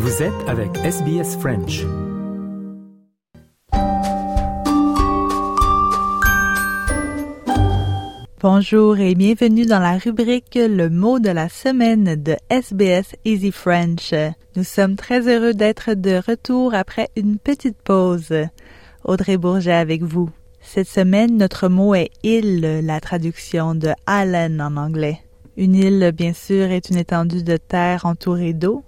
Vous êtes avec SBS French. Bonjour et bienvenue dans la rubrique Le mot de la semaine de SBS Easy French. Nous sommes très heureux d'être de retour après une petite pause. Audrey Bourget avec vous. Cette semaine, notre mot est île, la traduction de island en anglais. Une île, bien sûr, est une étendue de terre entourée d'eau.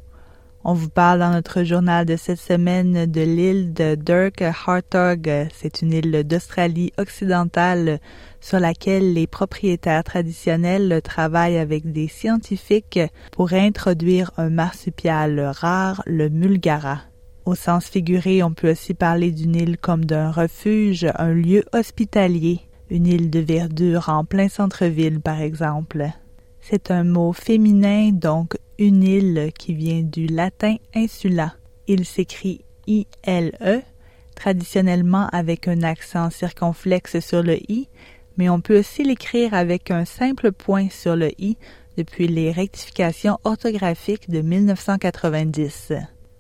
On vous parle dans notre journal de cette semaine de l'île de Dirk Hartog. C'est une île d'Australie occidentale sur laquelle les propriétaires traditionnels travaillent avec des scientifiques pour introduire un marsupial rare, le mulgara. Au sens figuré, on peut aussi parler d'une île comme d'un refuge, un lieu hospitalier, une île de verdure en plein centre-ville par exemple. C'est un mot féminin, donc une île qui vient du latin insula. Il s'écrit I-L-E, traditionnellement avec un accent circonflexe sur le I, mais on peut aussi l'écrire avec un simple point sur le I depuis les rectifications orthographiques de 1990.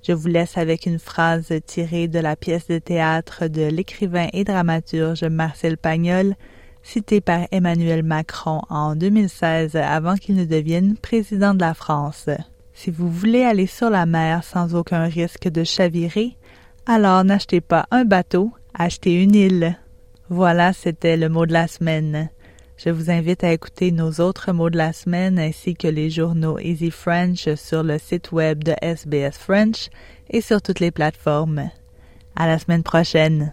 Je vous laisse avec une phrase tirée de la pièce de théâtre de l'écrivain et dramaturge Marcel Pagnol cité par Emmanuel Macron en 2016 avant qu'il ne devienne président de la France. Si vous voulez aller sur la mer sans aucun risque de chavirer, alors n'achetez pas un bateau, achetez une île. Voilà, c'était le mot de la semaine. Je vous invite à écouter nos autres mots de la semaine ainsi que les journaux Easy French sur le site web de SBS French et sur toutes les plateformes. À la semaine prochaine.